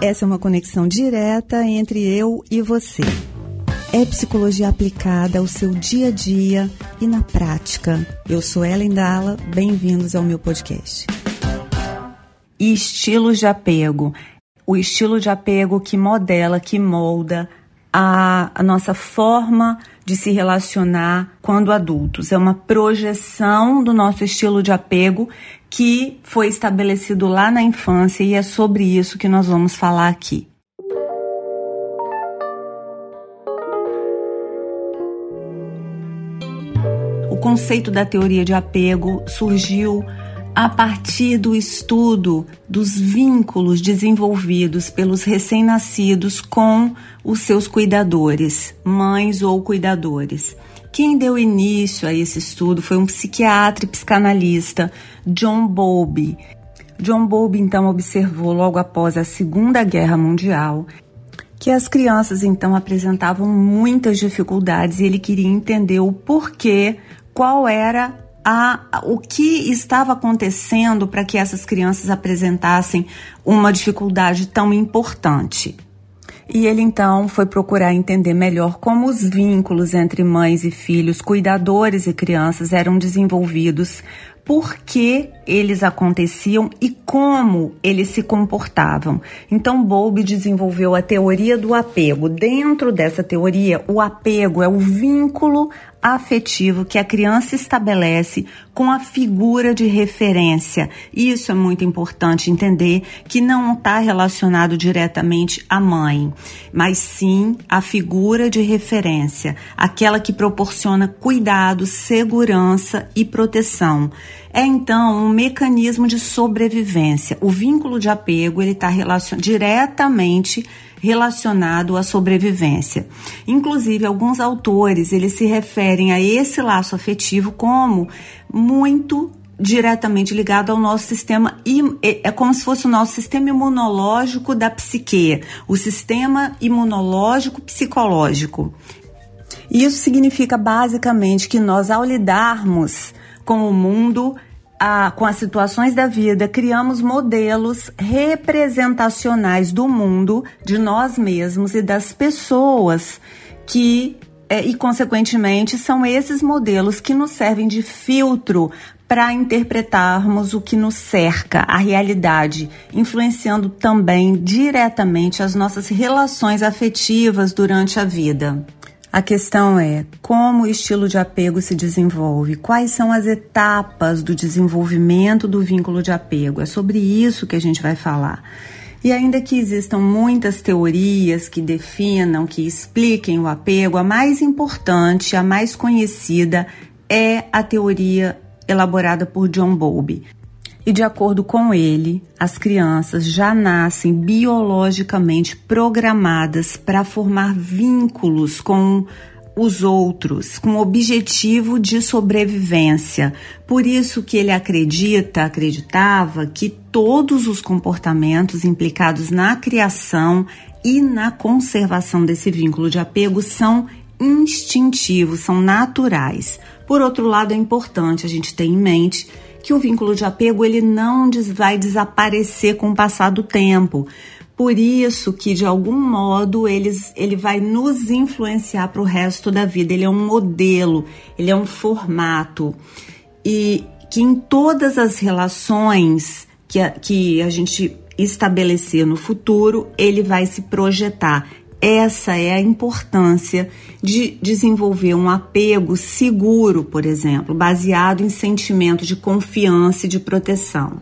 Essa é uma conexão direta entre eu e você. É psicologia aplicada ao seu dia a dia e na prática. Eu sou Ellen Dalla, bem-vindos ao meu podcast. Estilos de apego. O estilo de apego que modela, que molda a, a nossa forma de se relacionar quando adultos. É uma projeção do nosso estilo de apego que foi estabelecido lá na infância e é sobre isso que nós vamos falar aqui. O conceito da teoria de apego surgiu a partir do estudo dos vínculos desenvolvidos pelos recém-nascidos com os seus cuidadores, mães ou cuidadores. Quem deu início a esse estudo foi um psiquiatra e psicanalista, John Bowlby. John Bowlby então observou logo após a Segunda Guerra Mundial que as crianças então apresentavam muitas dificuldades e ele queria entender o porquê, qual era a, o que estava acontecendo para que essas crianças apresentassem uma dificuldade tão importante. E ele então foi procurar entender melhor como os vínculos entre mães e filhos, cuidadores e crianças eram desenvolvidos por que eles aconteciam e como eles se comportavam. Então, Bowlby desenvolveu a teoria do apego. Dentro dessa teoria, o apego é o vínculo afetivo que a criança estabelece com a figura de referência. Isso é muito importante entender que não está relacionado diretamente à mãe, mas sim à figura de referência, aquela que proporciona cuidado, segurança e proteção. É então um mecanismo de sobrevivência. O vínculo de apego ele está diretamente relacionado à sobrevivência. Inclusive, alguns autores eles se referem a esse laço afetivo como muito diretamente ligado ao nosso sistema é como se fosse o nosso sistema imunológico da psique, o sistema imunológico psicológico. Isso significa basicamente que nós ao lidarmos com o mundo a, com as situações da vida, criamos modelos representacionais do mundo, de nós mesmos e das pessoas que, é, e consequentemente, são esses modelos que nos servem de filtro para interpretarmos o que nos cerca, a realidade, influenciando também diretamente as nossas relações afetivas durante a vida. A questão é como o estilo de apego se desenvolve, quais são as etapas do desenvolvimento do vínculo de apego. É sobre isso que a gente vai falar. E ainda que existam muitas teorias que definam, que expliquem o apego, a mais importante, a mais conhecida é a teoria elaborada por John Bowlby, e de acordo com ele, as crianças já nascem biologicamente programadas para formar vínculos com os outros, com o objetivo de sobrevivência. Por isso que ele acredita, acreditava que todos os comportamentos implicados na criação e na conservação desse vínculo de apego são instintivos, são naturais. Por outro lado, é importante a gente ter em mente que o vínculo de apego ele não vai desaparecer com o passar do tempo. Por isso que, de algum modo, eles, ele vai nos influenciar para o resto da vida. Ele é um modelo, ele é um formato. E que em todas as relações que a, que a gente estabelecer no futuro, ele vai se projetar. Essa é a importância de desenvolver um apego seguro, por exemplo, baseado em sentimento de confiança e de proteção.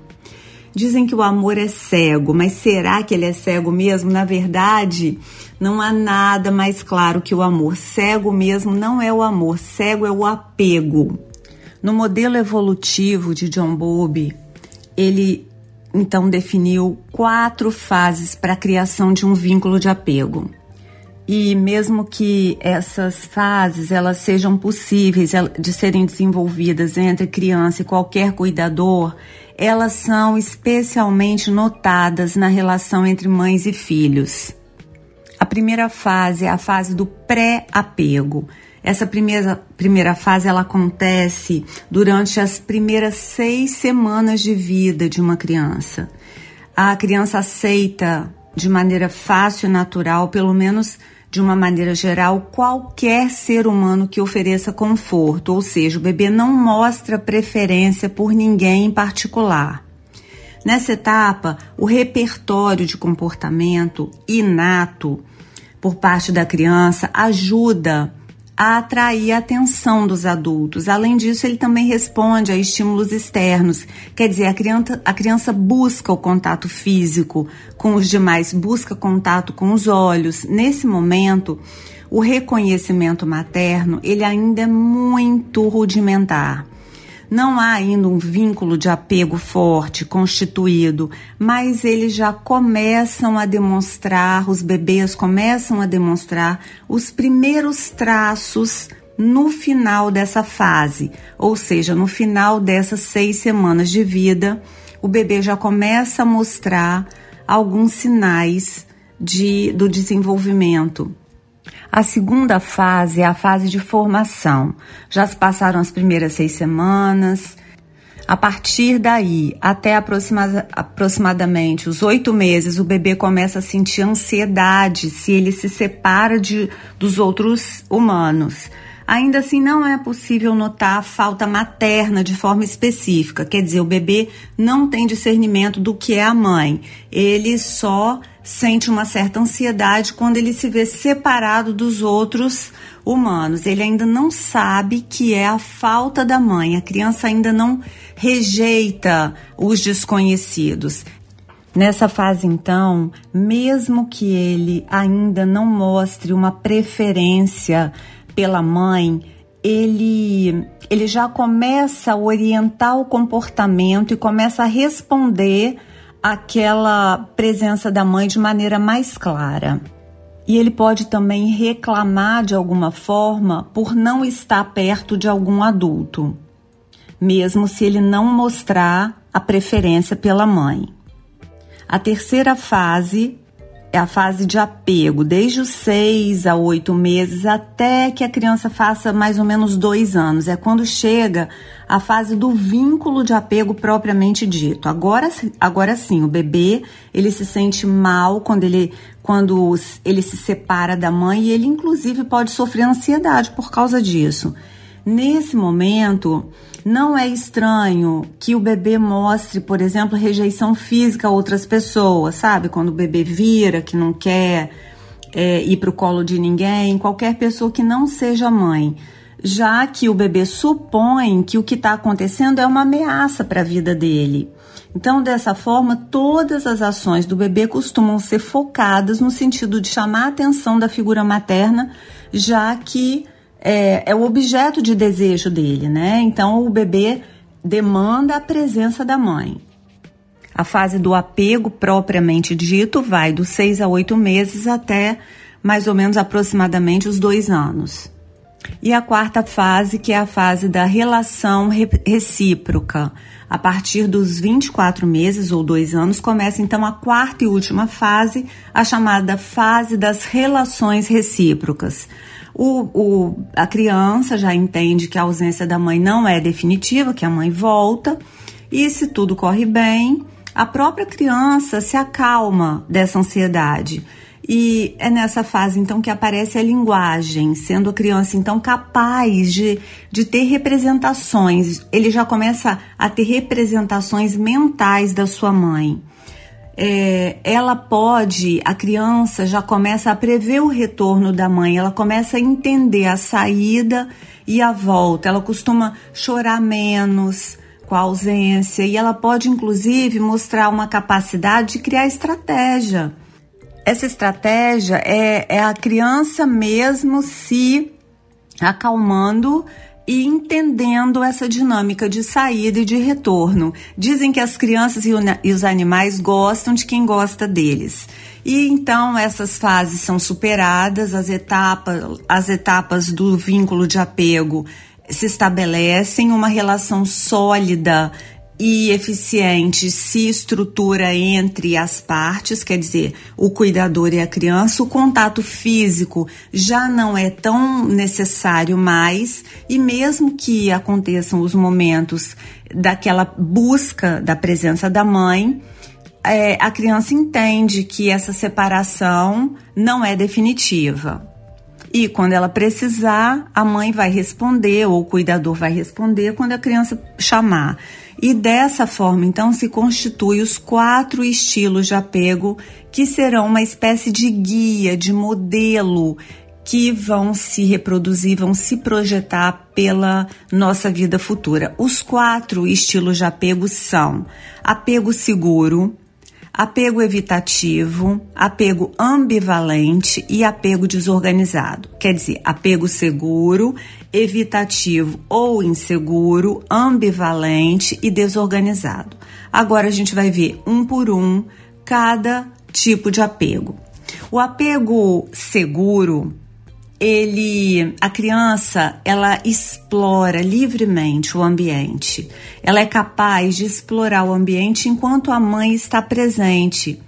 Dizem que o amor é cego, mas será que ele é cego mesmo? Na verdade, não há nada mais claro que o amor. Cego mesmo não é o amor, cego é o apego. No modelo evolutivo de John Bowlby, ele então definiu quatro fases para a criação de um vínculo de apego. E mesmo que essas fases elas sejam possíveis de serem desenvolvidas entre criança e qualquer cuidador, elas são especialmente notadas na relação entre mães e filhos. A primeira fase é a fase do pré-apego. Essa primeira, primeira fase ela acontece durante as primeiras seis semanas de vida de uma criança. A criança aceita de maneira fácil e natural, pelo menos de uma maneira geral, qualquer ser humano que ofereça conforto, ou seja, o bebê não mostra preferência por ninguém em particular. Nessa etapa, o repertório de comportamento inato por parte da criança ajuda a atrair a atenção dos adultos. Além disso, ele também responde a estímulos externos. Quer dizer, a criança, a criança busca o contato físico com os demais, busca contato com os olhos. Nesse momento, o reconhecimento materno ele ainda é muito rudimentar. Não há ainda um vínculo de apego forte constituído, mas eles já começam a demonstrar, os bebês começam a demonstrar os primeiros traços no final dessa fase, ou seja, no final dessas seis semanas de vida, o bebê já começa a mostrar alguns sinais de, do desenvolvimento. A segunda fase é a fase de formação. Já se passaram as primeiras seis semanas. A partir daí, até aproxima, aproximadamente os oito meses, o bebê começa a sentir ansiedade se ele se separa de, dos outros humanos. Ainda assim, não é possível notar a falta materna de forma específica, quer dizer, o bebê não tem discernimento do que é a mãe, ele só sente uma certa ansiedade quando ele se vê separado dos outros humanos. Ele ainda não sabe que é a falta da mãe, a criança ainda não rejeita os desconhecidos. Nessa fase, então, mesmo que ele ainda não mostre uma preferência pela mãe, ele, ele já começa a orientar o comportamento e começa a responder aquela presença da mãe de maneira mais clara. E ele pode também reclamar de alguma forma por não estar perto de algum adulto, mesmo se ele não mostrar a preferência pela mãe. A terceira fase é a fase de apego, desde os seis a oito meses até que a criança faça mais ou menos dois anos. É quando chega a fase do vínculo de apego propriamente dito. Agora, agora sim, o bebê ele se sente mal quando ele quando ele se separa da mãe e ele inclusive pode sofrer ansiedade por causa disso. Nesse momento, não é estranho que o bebê mostre, por exemplo, rejeição física a outras pessoas, sabe? Quando o bebê vira, que não quer é, ir para o colo de ninguém, qualquer pessoa que não seja mãe. Já que o bebê supõe que o que está acontecendo é uma ameaça para a vida dele. Então, dessa forma, todas as ações do bebê costumam ser focadas no sentido de chamar a atenção da figura materna, já que é, é o objeto de desejo dele, né? Então o bebê demanda a presença da mãe. A fase do apego propriamente dito vai dos seis a oito meses até mais ou menos aproximadamente os dois anos. E a quarta fase, que é a fase da relação recíproca. A partir dos 24 meses ou dois anos, começa então a quarta e última fase, a chamada fase das relações recíprocas. O, o, a criança já entende que a ausência da mãe não é definitiva, que a mãe volta, e se tudo corre bem, a própria criança se acalma dessa ansiedade. E é nessa fase então que aparece a linguagem, sendo a criança então capaz de, de ter representações. Ele já começa a ter representações mentais da sua mãe é, ela pode, a criança já começa a prever o retorno da mãe, ela começa a entender a saída e a volta, ela costuma chorar menos com a ausência e ela pode inclusive mostrar uma capacidade de criar estratégia. Essa estratégia é, é a criança mesmo se acalmando e entendendo essa dinâmica de saída e de retorno. Dizem que as crianças e, os animais gostam de quem gosta deles. E então essas fases são superadas, as etapas, as etapas do vínculo de apego se estabelecem, uma relação sólida e eficiente se estrutura entre as partes, quer dizer, o cuidador e a criança. O contato físico já não é tão necessário mais, e mesmo que aconteçam os momentos daquela busca da presença da mãe, é, a criança entende que essa separação não é definitiva. E quando ela precisar, a mãe vai responder ou o cuidador vai responder quando a criança chamar. E dessa forma, então, se constitui os quatro estilos de apego que serão uma espécie de guia, de modelo que vão se reproduzir, vão se projetar pela nossa vida futura. Os quatro estilos de apego são apego seguro, apego evitativo, apego ambivalente e apego desorganizado. Quer dizer, apego seguro, evitativo ou inseguro, ambivalente e desorganizado. Agora a gente vai ver um por um cada tipo de apego. O apego seguro ele a criança ela explora livremente o ambiente. Ela é capaz de explorar o ambiente enquanto a mãe está presente.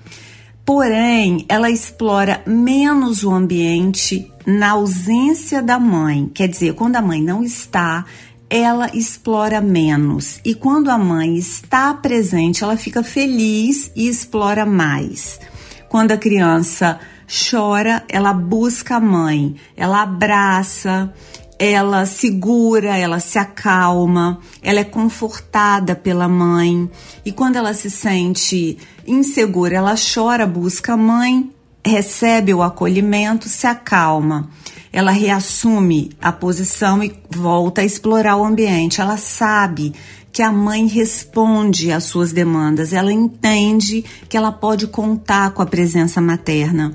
Porém, ela explora menos o ambiente na ausência da mãe. Quer dizer, quando a mãe não está, ela explora menos. E quando a mãe está presente, ela fica feliz e explora mais. Quando a criança chora, ela busca a mãe, ela abraça, ela segura, ela se acalma, ela é confortada pela mãe. E quando ela se sente insegura, ela chora, busca a mãe, recebe o acolhimento, se acalma. Ela reassume a posição e volta a explorar o ambiente. Ela sabe que a mãe responde às suas demandas, ela entende que ela pode contar com a presença materna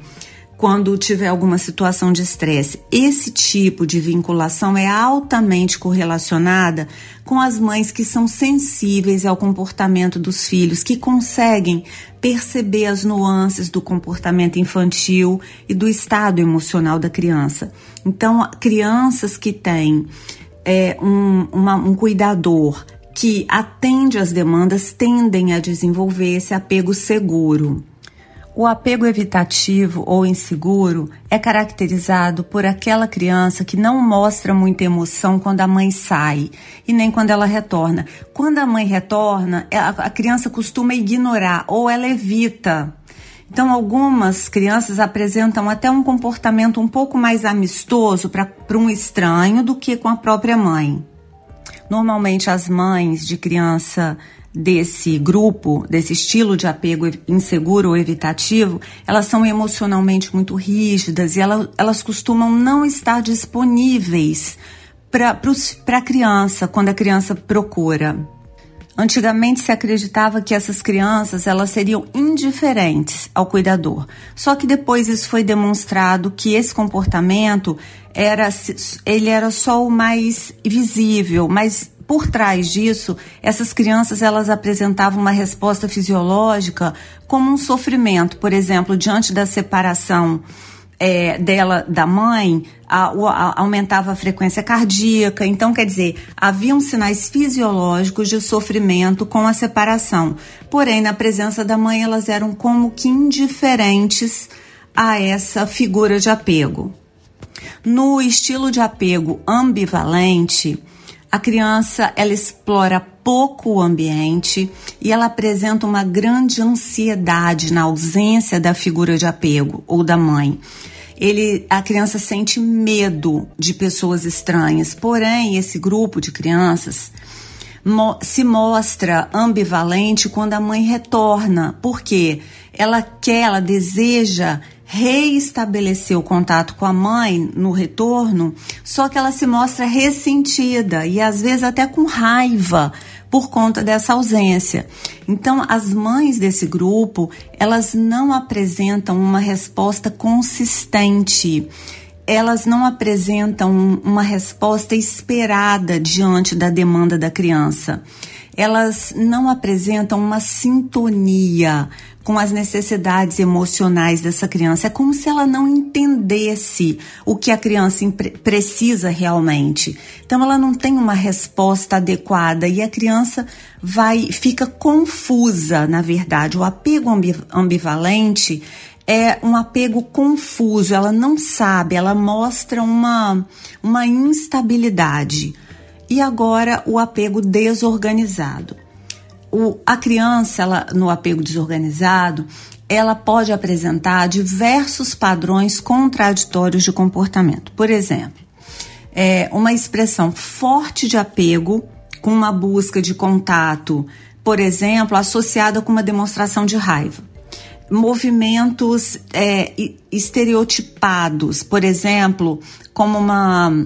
quando tiver alguma situação de estresse. Esse tipo de vinculação é altamente correlacionada com as mães que são sensíveis ao comportamento dos filhos, que conseguem perceber as nuances do comportamento infantil e do estado emocional da criança. Então, crianças que têm é, um, uma, um cuidador que atende às demandas tendem a desenvolver esse apego seguro. O apego evitativo ou inseguro é caracterizado por aquela criança que não mostra muita emoção quando a mãe sai e nem quando ela retorna. Quando a mãe retorna, é, a criança costuma ignorar ou ela evita. Então, algumas crianças apresentam até um comportamento um pouco mais amistoso para um estranho do que com a própria mãe. Normalmente, as mães de criança desse grupo, desse estilo de apego inseguro ou evitativo, elas são emocionalmente muito rígidas e elas, elas costumam não estar disponíveis para a criança quando a criança procura. Antigamente se acreditava que essas crianças elas seriam indiferentes ao cuidador. Só que depois isso foi demonstrado que esse comportamento era ele era só o mais visível, mas por trás disso, essas crianças elas apresentavam uma resposta fisiológica como um sofrimento, por exemplo, diante da separação é, dela da mãe, a, a, aumentava a frequência cardíaca. Então, quer dizer, haviam sinais fisiológicos de sofrimento com a separação. Porém, na presença da mãe, elas eram como que indiferentes a essa figura de apego. No estilo de apego ambivalente, a criança ela explora pouco o ambiente e ela apresenta uma grande ansiedade na ausência da figura de apego ou da mãe. Ele, a criança sente medo de pessoas estranhas, porém esse grupo de crianças se mostra ambivalente quando a mãe retorna, porque ela quer, ela deseja reestabelecer o contato com a mãe no retorno, só que ela se mostra ressentida e às vezes até com raiva por conta dessa ausência. Então, as mães desse grupo, elas não apresentam uma resposta consistente. Elas não apresentam uma resposta esperada diante da demanda da criança. Elas não apresentam uma sintonia com as necessidades emocionais dessa criança. É como se ela não entendesse o que a criança precisa realmente. Então ela não tem uma resposta adequada e a criança vai fica confusa, na verdade. O apego ambivalente é um apego confuso, ela não sabe, ela mostra uma, uma instabilidade. E agora o apego desorganizado. o, a criança, ela, no apego desorganizado, ela pode apresentar diversos padrões contraditórios de comportamento. Por exemplo, é, uma expressão forte de apego com uma busca de contato, por exemplo, associada com uma demonstração de raiva. Movimentos é, estereotipados, por exemplo, como uma,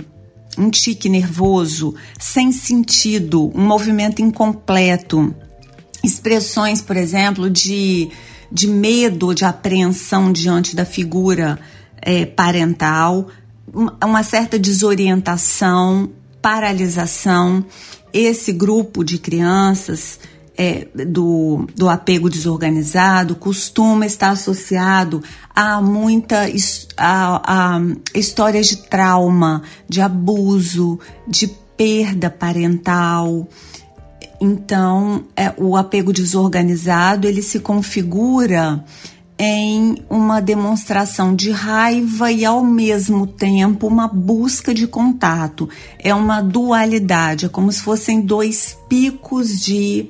um tique nervoso, sem sentido, um movimento incompleto. Expressões, por exemplo, de, de medo, de apreensão diante da figura é, parental, uma certa desorientação, paralisação. Esse grupo de crianças é, do, do apego desorganizado costuma estar associado a muita a, a histórias de trauma, de abuso, de perda parental. Então, é, o apego desorganizado ele se configura em uma demonstração de raiva e ao mesmo tempo uma busca de contato. É uma dualidade, é como se fossem dois picos de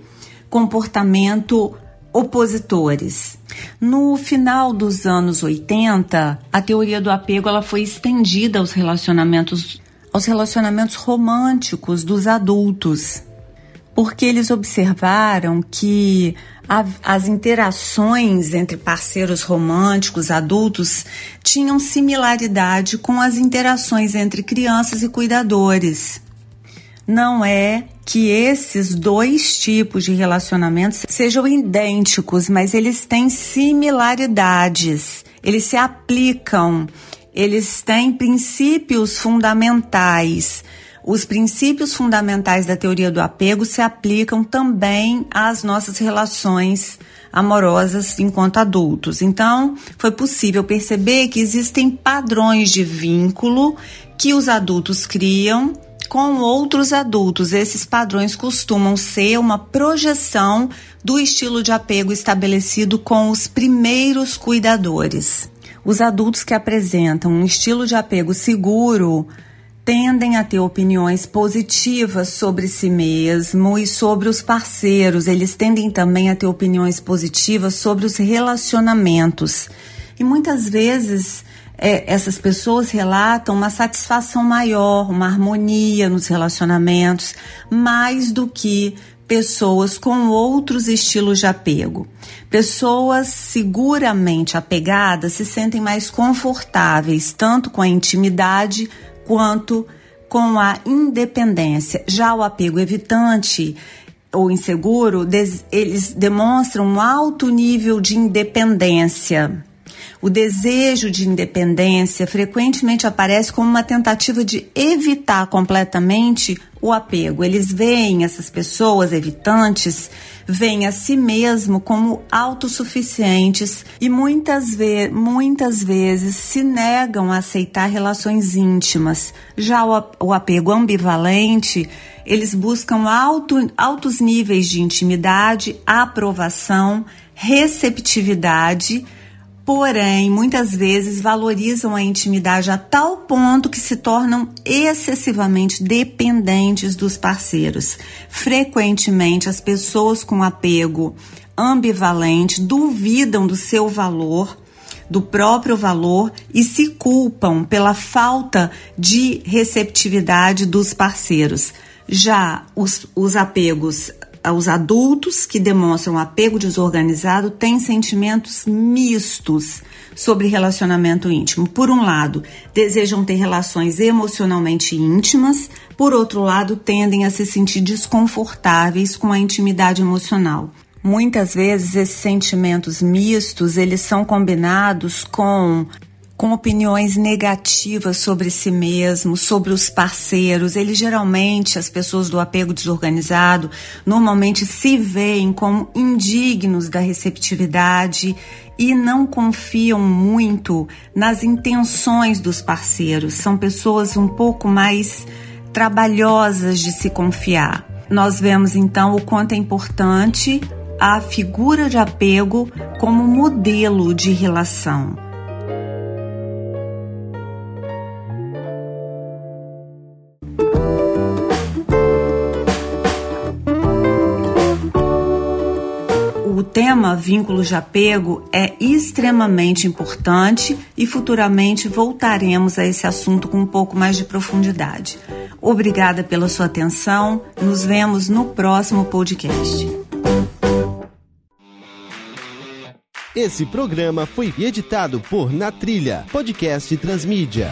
comportamento opositores. No final dos anos 80, a teoria do apego ela foi estendida aos relacionamentos aos relacionamentos românticos dos adultos, porque eles observaram que a, as interações entre parceiros românticos adultos tinham similaridade com as interações entre crianças e cuidadores. Não é que esses dois tipos de relacionamentos sejam idênticos, mas eles têm similaridades, eles se aplicam, eles têm princípios fundamentais. Os princípios fundamentais da teoria do apego se aplicam também às nossas relações amorosas enquanto adultos. Então, foi possível perceber que existem padrões de vínculo que os adultos criam com outros adultos. Esses padrões costumam ser uma projeção do estilo de apego estabelecido com os primeiros cuidadores. Os adultos que apresentam um estilo de apego seguro tendem a ter opiniões positivas sobre si mesmo e sobre os parceiros. Eles tendem também a ter opiniões positivas sobre os relacionamentos. E muitas vezes é, essas pessoas relatam uma satisfação maior, uma harmonia nos relacionamentos, mais do que pessoas com outros estilos de apego. Pessoas seguramente apegadas se sentem mais confortáveis tanto com a intimidade quanto com a independência. Já o apego evitante ou inseguro, eles demonstram um alto nível de independência. O desejo de independência frequentemente aparece como uma tentativa de evitar completamente o apego. Eles veem essas pessoas evitantes, veem a si mesmo como autossuficientes e muitas, ve muitas vezes se negam a aceitar relações íntimas. Já o, o apego ambivalente, eles buscam alto, altos níveis de intimidade, aprovação, receptividade porém, muitas vezes valorizam a intimidade a tal ponto que se tornam excessivamente dependentes dos parceiros. Frequentemente, as pessoas com apego ambivalente duvidam do seu valor do próprio valor e se culpam pela falta de receptividade dos parceiros. Já os, os apegos os adultos que demonstram apego desorganizado têm sentimentos mistos sobre relacionamento íntimo. Por um lado, desejam ter relações emocionalmente íntimas, por outro lado, tendem a se sentir desconfortáveis com a intimidade emocional. Muitas vezes esses sentimentos mistos, eles são combinados com com opiniões negativas sobre si mesmo, sobre os parceiros. Eles geralmente, as pessoas do apego desorganizado, normalmente se veem como indignos da receptividade e não confiam muito nas intenções dos parceiros. São pessoas um pouco mais trabalhosas de se confiar. Nós vemos então o quanto é importante a figura de apego como modelo de relação. Tema vínculos de apego é extremamente importante e futuramente voltaremos a esse assunto com um pouco mais de profundidade. Obrigada pela sua atenção. Nos vemos no próximo podcast. Esse programa foi editado por Na Trilha, podcast Transmídia.